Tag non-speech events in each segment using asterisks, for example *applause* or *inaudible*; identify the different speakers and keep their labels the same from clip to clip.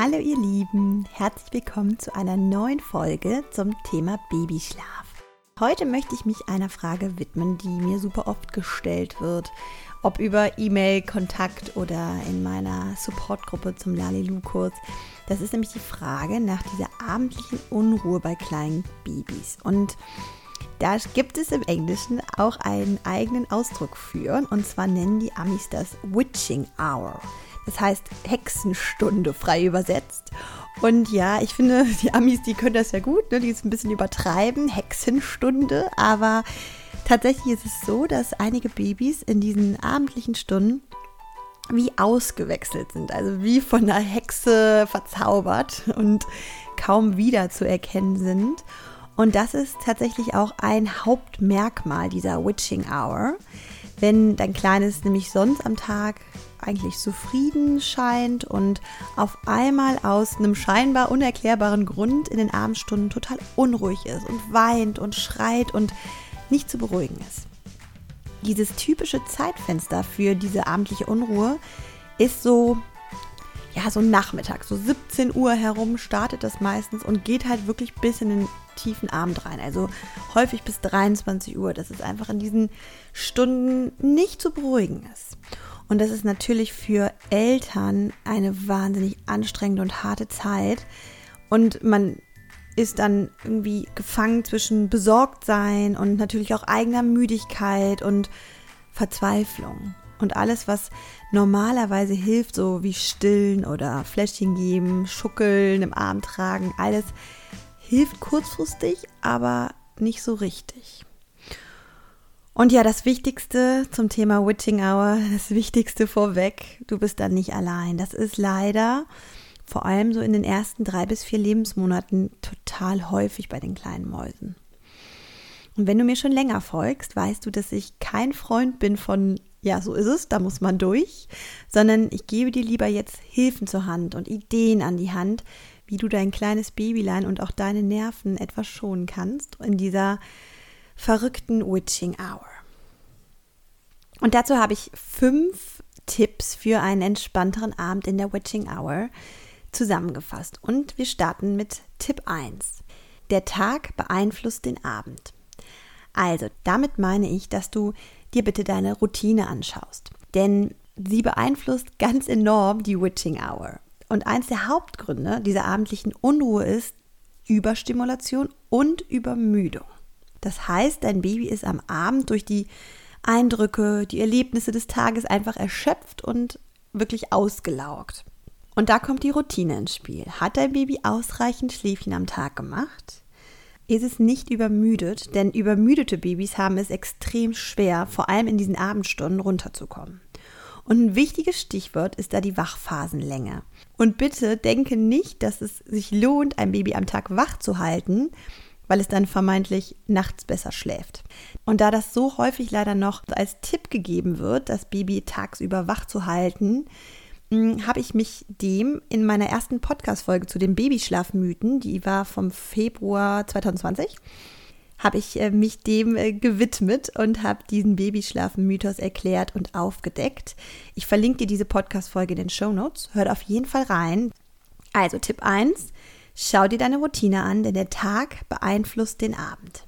Speaker 1: Hallo ihr Lieben, herzlich willkommen zu einer neuen Folge zum Thema Babyschlaf. Heute möchte ich mich einer Frage widmen, die mir super oft gestellt wird, ob über E-Mail, Kontakt oder in meiner Supportgruppe zum Lalilu-Kurs. Das ist nämlich die Frage nach dieser abendlichen Unruhe bei kleinen Babys. Und da gibt es im Englischen auch einen eigenen Ausdruck für, und zwar nennen die Amis das Witching Hour. Das heißt Hexenstunde frei übersetzt. Und ja, ich finde, die Amis, die können das ja gut, ne? die ist ein bisschen übertreiben, Hexenstunde, aber tatsächlich ist es so, dass einige Babys in diesen abendlichen Stunden wie ausgewechselt sind, also wie von einer Hexe verzaubert und kaum wieder zu erkennen sind. Und das ist tatsächlich auch ein Hauptmerkmal dieser Witching Hour. Wenn dein Kleines nämlich sonst am Tag eigentlich zufrieden scheint und auf einmal aus einem scheinbar unerklärbaren Grund in den Abendstunden total unruhig ist und weint und schreit und nicht zu beruhigen ist. Dieses typische Zeitfenster für diese abendliche Unruhe ist so ja, so Nachmittag, so 17 Uhr herum startet das meistens und geht halt wirklich bis in den tiefen Abend rein. Also häufig bis 23 Uhr, dass es einfach in diesen Stunden nicht zu beruhigen ist. Und das ist natürlich für Eltern eine wahnsinnig anstrengende und harte Zeit. Und man ist dann irgendwie gefangen zwischen Besorgtsein und natürlich auch eigener Müdigkeit und Verzweiflung. Und alles, was normalerweise hilft, so wie stillen oder Fläschchen geben, schuckeln, im Arm tragen, alles hilft kurzfristig, aber nicht so richtig. Und ja, das Wichtigste zum Thema Witching Hour, das Wichtigste vorweg, du bist dann nicht allein. Das ist leider vor allem so in den ersten drei bis vier Lebensmonaten total häufig bei den kleinen Mäusen. Und wenn du mir schon länger folgst, weißt du, dass ich kein Freund bin von ja, so ist es, da muss man durch, sondern ich gebe dir lieber jetzt Hilfen zur Hand und Ideen an die Hand, wie du dein kleines Babylein und auch deine Nerven etwas schonen kannst in dieser verrückten Witching Hour. Und dazu habe ich fünf Tipps für einen entspannteren Abend in der Witching Hour zusammengefasst. Und wir starten mit Tipp 1. Der Tag beeinflusst den Abend. Also, damit meine ich, dass du dir bitte deine Routine anschaust. Denn sie beeinflusst ganz enorm die Witching Hour. Und eins der Hauptgründe dieser abendlichen Unruhe ist Überstimulation und Übermüdung. Das heißt, dein Baby ist am Abend durch die Eindrücke, die Erlebnisse des Tages einfach erschöpft und wirklich ausgelaugt. Und da kommt die Routine ins Spiel. Hat dein Baby ausreichend Schläfchen am Tag gemacht? Ist es nicht übermüdet, denn übermüdete Babys haben es extrem schwer, vor allem in diesen Abendstunden runterzukommen. Und ein wichtiges Stichwort ist da die Wachphasenlänge. Und bitte denke nicht, dass es sich lohnt, ein Baby am Tag wach zu halten, weil es dann vermeintlich nachts besser schläft. Und da das so häufig leider noch als Tipp gegeben wird, das Baby tagsüber wach zu halten, habe ich mich dem in meiner ersten Podcast-Folge zu den Babyschlafmythen, die war vom Februar 2020, habe ich äh, mich dem äh, gewidmet und habe diesen Babyschlafen-Mythos erklärt und aufgedeckt. Ich verlinke dir diese Podcast-Folge in den Show Notes. Hört auf jeden Fall rein. Also Tipp 1, schau dir deine Routine an, denn der Tag beeinflusst den Abend.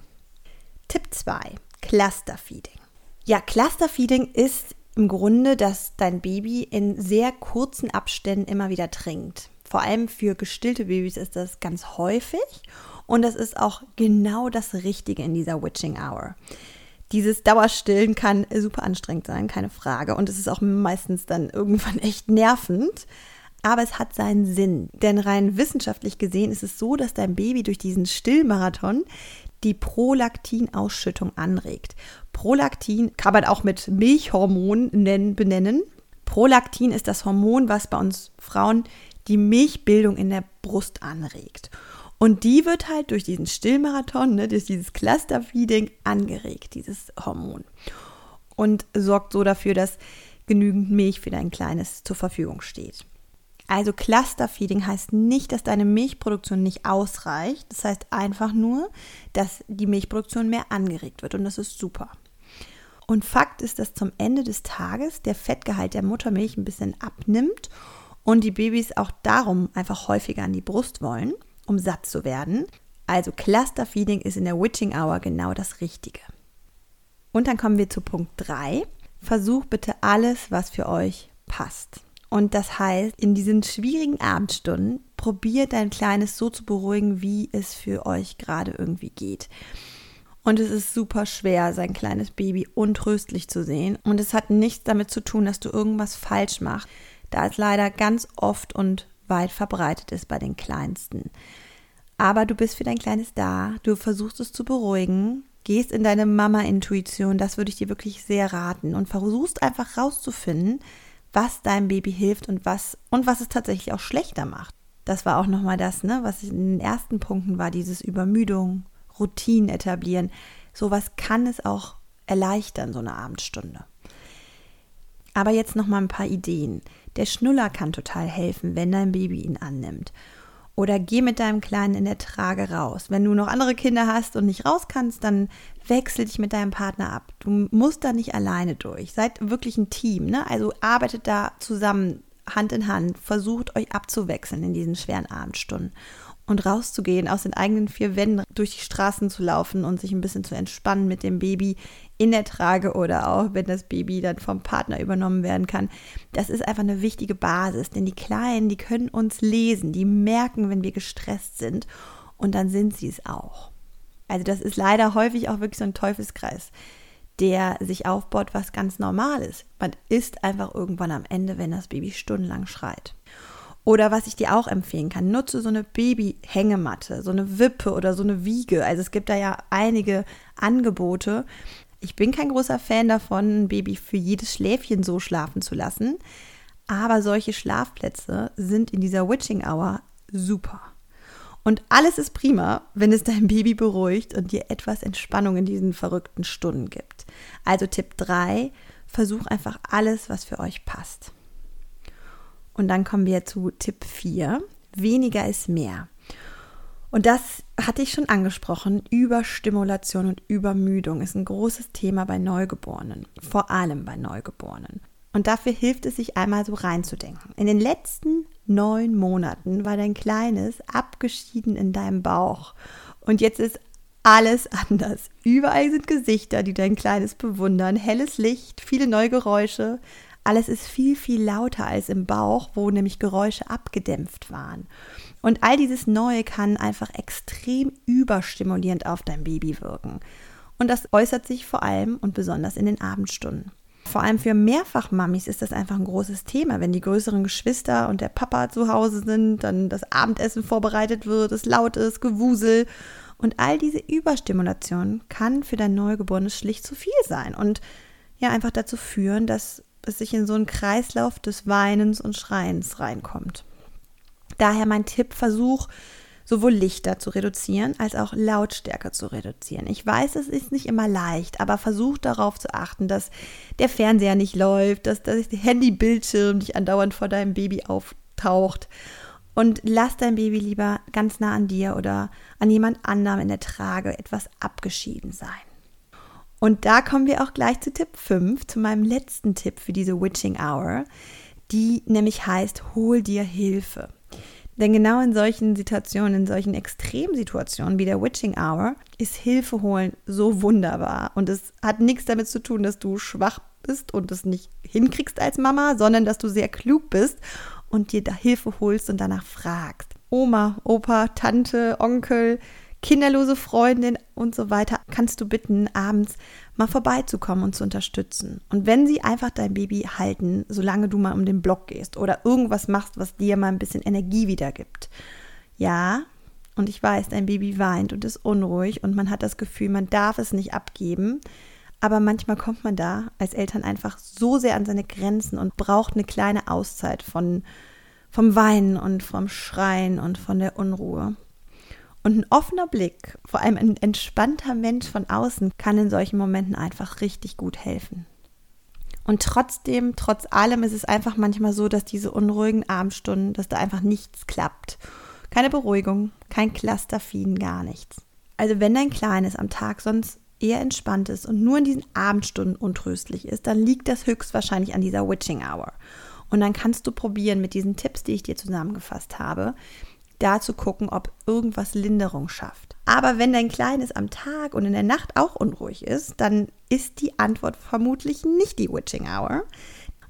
Speaker 1: Tipp 2, Clusterfeeding. Ja, Clusterfeeding ist im Grunde, dass dein Baby in sehr kurzen Abständen immer wieder trinkt. Vor allem für gestillte Babys ist das ganz häufig und das ist auch genau das Richtige in dieser Witching Hour. Dieses Dauerstillen kann super anstrengend sein, keine Frage. Und es ist auch meistens dann irgendwann *laughs* echt nervend. Aber es hat seinen Sinn. Denn rein wissenschaftlich gesehen ist es so, dass dein Baby durch diesen Stillmarathon die Prolaktinausschüttung anregt. Prolaktin kann man auch mit Milchhormon nennen, benennen. Prolaktin ist das Hormon, was bei uns Frauen die Milchbildung in der Brust anregt. Und die wird halt durch diesen Stillmarathon, ne, durch dieses Clusterfeeding angeregt, dieses Hormon. Und sorgt so dafür, dass genügend Milch für dein Kleines zur Verfügung steht. Also Clusterfeeding heißt nicht, dass deine Milchproduktion nicht ausreicht. Das heißt einfach nur, dass die Milchproduktion mehr angeregt wird und das ist super. Und Fakt ist, dass zum Ende des Tages der Fettgehalt der Muttermilch ein bisschen abnimmt und die Babys auch darum einfach häufiger an die Brust wollen, um satt zu werden. Also Clusterfeeding ist in der Witching Hour genau das Richtige. Und dann kommen wir zu Punkt 3. Versuch bitte alles, was für euch passt. Und das heißt, in diesen schwierigen Abendstunden probiert dein Kleines so zu beruhigen, wie es für euch gerade irgendwie geht. Und es ist super schwer, sein kleines Baby untröstlich zu sehen. Und es hat nichts damit zu tun, dass du irgendwas falsch machst, da es leider ganz oft und weit verbreitet ist bei den Kleinsten. Aber du bist für dein Kleines da, du versuchst es zu beruhigen, gehst in deine Mama-Intuition, das würde ich dir wirklich sehr raten und versuchst einfach rauszufinden, was deinem Baby hilft und was und was es tatsächlich auch schlechter macht. Das war auch nochmal das, ne, was in den ersten Punkten war, dieses Übermüdung, Routinen etablieren. Sowas kann es auch erleichtern, so eine Abendstunde. Aber jetzt noch mal ein paar Ideen. Der Schnuller kann total helfen, wenn dein Baby ihn annimmt. Oder geh mit deinem Kleinen in der Trage raus. Wenn du noch andere Kinder hast und nicht raus kannst, dann wechsel dich mit deinem Partner ab. Du musst da nicht alleine durch. Seid wirklich ein Team. Ne? Also arbeitet da zusammen, Hand in Hand. Versucht euch abzuwechseln in diesen schweren Abendstunden und rauszugehen, aus den eigenen vier Wänden durch die Straßen zu laufen und sich ein bisschen zu entspannen mit dem Baby in der Trage oder auch, wenn das Baby dann vom Partner übernommen werden kann. Das ist einfach eine wichtige Basis, denn die Kleinen, die können uns lesen, die merken, wenn wir gestresst sind und dann sind sie es auch. Also das ist leider häufig auch wirklich so ein Teufelskreis, der sich aufbaut, was ganz normal ist. Man ist einfach irgendwann am Ende, wenn das Baby stundenlang schreit. Oder was ich dir auch empfehlen kann, nutze so eine Baby-Hängematte, so eine Wippe oder so eine Wiege. Also es gibt da ja einige Angebote. Ich bin kein großer Fan davon, ein Baby für jedes Schläfchen so schlafen zu lassen. Aber solche Schlafplätze sind in dieser Witching Hour super. Und alles ist prima, wenn es dein Baby beruhigt und dir etwas Entspannung in diesen verrückten Stunden gibt. Also Tipp 3, versuch einfach alles, was für euch passt. Und dann kommen wir zu Tipp 4. Weniger ist mehr. Und das hatte ich schon angesprochen. Überstimulation und Übermüdung ist ein großes Thema bei Neugeborenen. Vor allem bei Neugeborenen. Und dafür hilft es sich einmal so reinzudenken. In den letzten neun Monaten war dein Kleines abgeschieden in deinem Bauch. Und jetzt ist alles anders. Überall sind Gesichter, die dein Kleines bewundern, helles Licht, viele neue Geräusche, alles ist viel, viel lauter als im Bauch, wo nämlich Geräusche abgedämpft waren. Und all dieses Neue kann einfach extrem überstimulierend auf dein Baby wirken. Und das äußert sich vor allem und besonders in den Abendstunden. Vor allem für Mehrfachmamis ist das einfach ein großes Thema, wenn die größeren Geschwister und der Papa zu Hause sind, dann das Abendessen vorbereitet wird, es laut ist, Gewusel. Und all diese Überstimulation kann für dein Neugeborenes schlicht zu viel sein und ja einfach dazu führen, dass es sich in so einen Kreislauf des Weinens und Schreiens reinkommt. Daher mein Tipp, versuch sowohl Lichter zu reduzieren als auch Lautstärke zu reduzieren. Ich weiß, es ist nicht immer leicht, aber versuch darauf zu achten, dass der Fernseher nicht läuft, dass das Handybildschirm nicht andauernd vor deinem Baby auftaucht. Und lass dein Baby lieber ganz nah an dir oder an jemand anderem in der Trage etwas abgeschieden sein. Und da kommen wir auch gleich zu Tipp 5, zu meinem letzten Tipp für diese Witching Hour, die nämlich heißt, hol dir Hilfe. Denn genau in solchen Situationen, in solchen Extremsituationen wie der Witching Hour, ist Hilfe holen so wunderbar. Und es hat nichts damit zu tun, dass du schwach bist und es nicht hinkriegst als Mama, sondern dass du sehr klug bist und dir da Hilfe holst und danach fragst. Oma, Opa, Tante, Onkel, kinderlose Freundin und so weiter, kannst du bitten, abends mal vorbeizukommen und zu unterstützen. Und wenn sie einfach dein Baby halten, solange du mal um den Block gehst oder irgendwas machst, was dir mal ein bisschen Energie wiedergibt. Ja, und ich weiß, dein Baby weint und ist unruhig und man hat das Gefühl, man darf es nicht abgeben. Aber manchmal kommt man da als Eltern einfach so sehr an seine Grenzen und braucht eine kleine Auszeit von, vom Weinen und vom Schreien und von der Unruhe. Und ein offener Blick, vor allem ein entspannter Mensch von außen, kann in solchen Momenten einfach richtig gut helfen. Und trotzdem, trotz allem ist es einfach manchmal so, dass diese unruhigen Abendstunden, dass da einfach nichts klappt. Keine Beruhigung, kein Clusterfien, gar nichts. Also wenn dein Kleines am Tag sonst eher entspannt ist und nur in diesen Abendstunden untröstlich ist, dann liegt das höchstwahrscheinlich an dieser Witching Hour. Und dann kannst du probieren, mit diesen Tipps, die ich dir zusammengefasst habe, da zu gucken, ob irgendwas Linderung schafft. Aber wenn dein Kleines am Tag und in der Nacht auch unruhig ist, dann ist die Antwort vermutlich nicht die Witching Hour.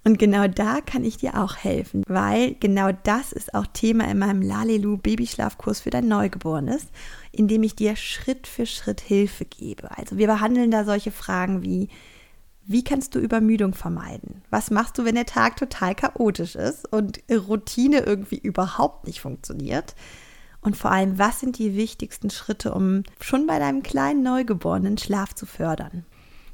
Speaker 1: Und genau da kann ich dir auch helfen, weil genau das ist auch Thema in meinem Lalelu Babyschlafkurs für dein Neugeborenes, in dem ich dir Schritt für Schritt Hilfe gebe. Also wir behandeln da solche Fragen wie, wie kannst du Übermüdung vermeiden? Was machst du, wenn der Tag total chaotisch ist und Routine irgendwie überhaupt nicht funktioniert? Und vor allem, was sind die wichtigsten Schritte, um schon bei deinem kleinen Neugeborenen Schlaf zu fördern?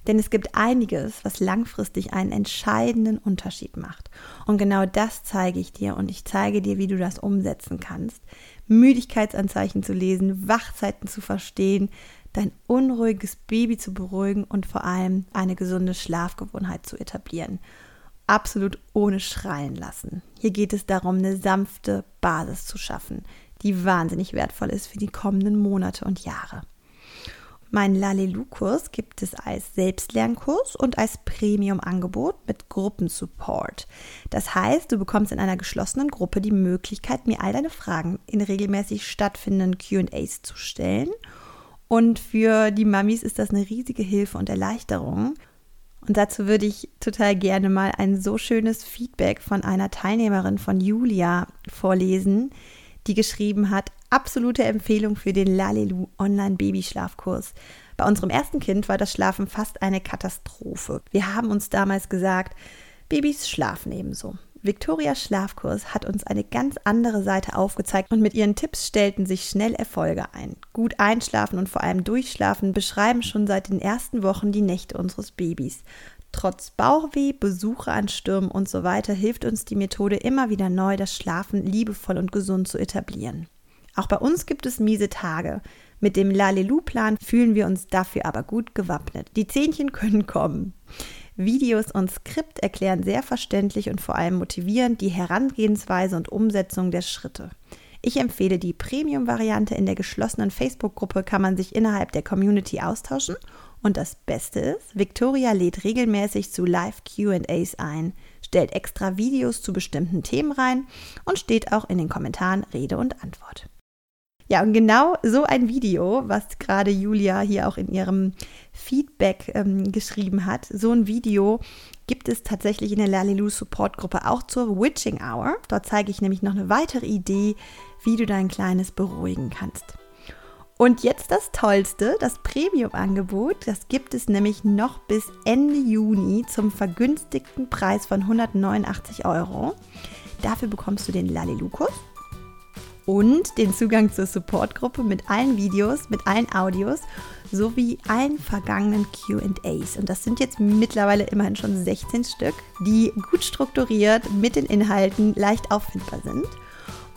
Speaker 1: Denn es gibt einiges, was langfristig einen entscheidenden Unterschied macht. Und genau das zeige ich dir und ich zeige dir, wie du das umsetzen kannst. Müdigkeitsanzeichen zu lesen, Wachzeiten zu verstehen, dein unruhiges Baby zu beruhigen und vor allem eine gesunde Schlafgewohnheit zu etablieren. Absolut ohne schreien lassen. Hier geht es darum, eine sanfte Basis zu schaffen, die wahnsinnig wertvoll ist für die kommenden Monate und Jahre. Mein Lalelu-Kurs gibt es als Selbstlernkurs und als Premium-Angebot mit Gruppensupport. Das heißt, du bekommst in einer geschlossenen Gruppe die Möglichkeit, mir all deine Fragen in regelmäßig stattfindenden QAs zu stellen. Und für die Mamis ist das eine riesige Hilfe und Erleichterung. Und dazu würde ich total gerne mal ein so schönes Feedback von einer Teilnehmerin von Julia vorlesen, die geschrieben hat, absolute Empfehlung für den Lalelu Online Babyschlafkurs. Bei unserem ersten Kind war das Schlafen fast eine Katastrophe. Wir haben uns damals gesagt, Babys schlafen ebenso. Victorias Schlafkurs hat uns eine ganz andere Seite aufgezeigt und mit ihren Tipps stellten sich schnell Erfolge ein. Gut einschlafen und vor allem durchschlafen beschreiben schon seit den ersten Wochen die Nächte unseres Babys. Trotz Bauchweh, Besuche an Stürmen und so weiter hilft uns die Methode immer wieder neu, das Schlafen liebevoll und gesund zu etablieren. Auch bei uns gibt es miese Tage. Mit dem Lalelu-Plan fühlen wir uns dafür aber gut gewappnet. Die Zähnchen können kommen. Videos und Skript erklären sehr verständlich und vor allem motivierend die Herangehensweise und Umsetzung der Schritte. Ich empfehle die Premium-Variante. In der geschlossenen Facebook-Gruppe kann man sich innerhalb der Community austauschen. Und das Beste ist, Victoria lädt regelmäßig zu Live-QAs ein, stellt extra Videos zu bestimmten Themen rein und steht auch in den Kommentaren Rede und Antwort. Ja, und genau so ein Video, was gerade Julia hier auch in ihrem Feedback ähm, geschrieben hat, so ein Video gibt es tatsächlich in der Lalilu Support Gruppe auch zur Witching Hour. Dort zeige ich nämlich noch eine weitere Idee, wie du dein Kleines beruhigen kannst. Und jetzt das Tollste, das Premium-Angebot. Das gibt es nämlich noch bis Ende Juni zum vergünstigten Preis von 189 Euro. Dafür bekommst du den Lalilu-Kurs und den Zugang zur Supportgruppe mit allen Videos, mit allen Audios sowie allen vergangenen QAs. Und das sind jetzt mittlerweile immerhin schon 16 Stück, die gut strukturiert mit den Inhalten leicht auffindbar sind.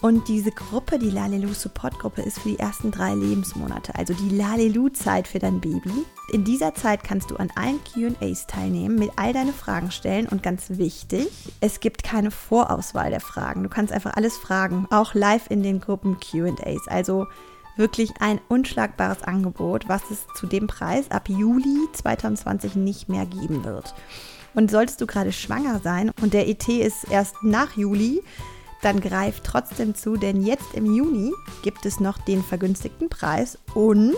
Speaker 1: Und diese Gruppe, die Lalelu Support Gruppe, ist für die ersten drei Lebensmonate, also die Lalelu Zeit für dein Baby. In dieser Zeit kannst du an allen QAs teilnehmen, mit all deine Fragen stellen und ganz wichtig, es gibt keine Vorauswahl der Fragen. Du kannst einfach alles fragen, auch live in den Gruppen QAs. Also wirklich ein unschlagbares Angebot, was es zu dem Preis ab Juli 2020 nicht mehr geben wird. Und solltest du gerade schwanger sein und der ET ist erst nach Juli, dann greif trotzdem zu, denn jetzt im Juni gibt es noch den vergünstigten Preis und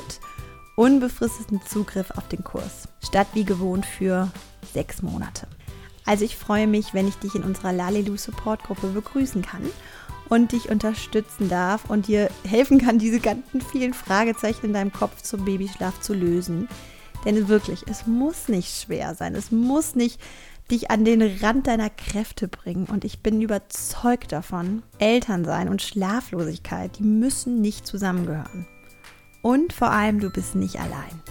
Speaker 1: unbefristeten Zugriff auf den Kurs, statt wie gewohnt für sechs Monate. Also ich freue mich, wenn ich dich in unserer Lalilu Support Gruppe begrüßen kann und dich unterstützen darf und dir helfen kann, diese ganzen vielen Fragezeichen in deinem Kopf zum Babyschlaf zu lösen. Denn wirklich, es muss nicht schwer sein. Es muss nicht dich an den Rand deiner Kräfte bringen. Und ich bin überzeugt davon, Elternsein und Schlaflosigkeit, die müssen nicht zusammengehören. Und vor allem, du bist nicht allein.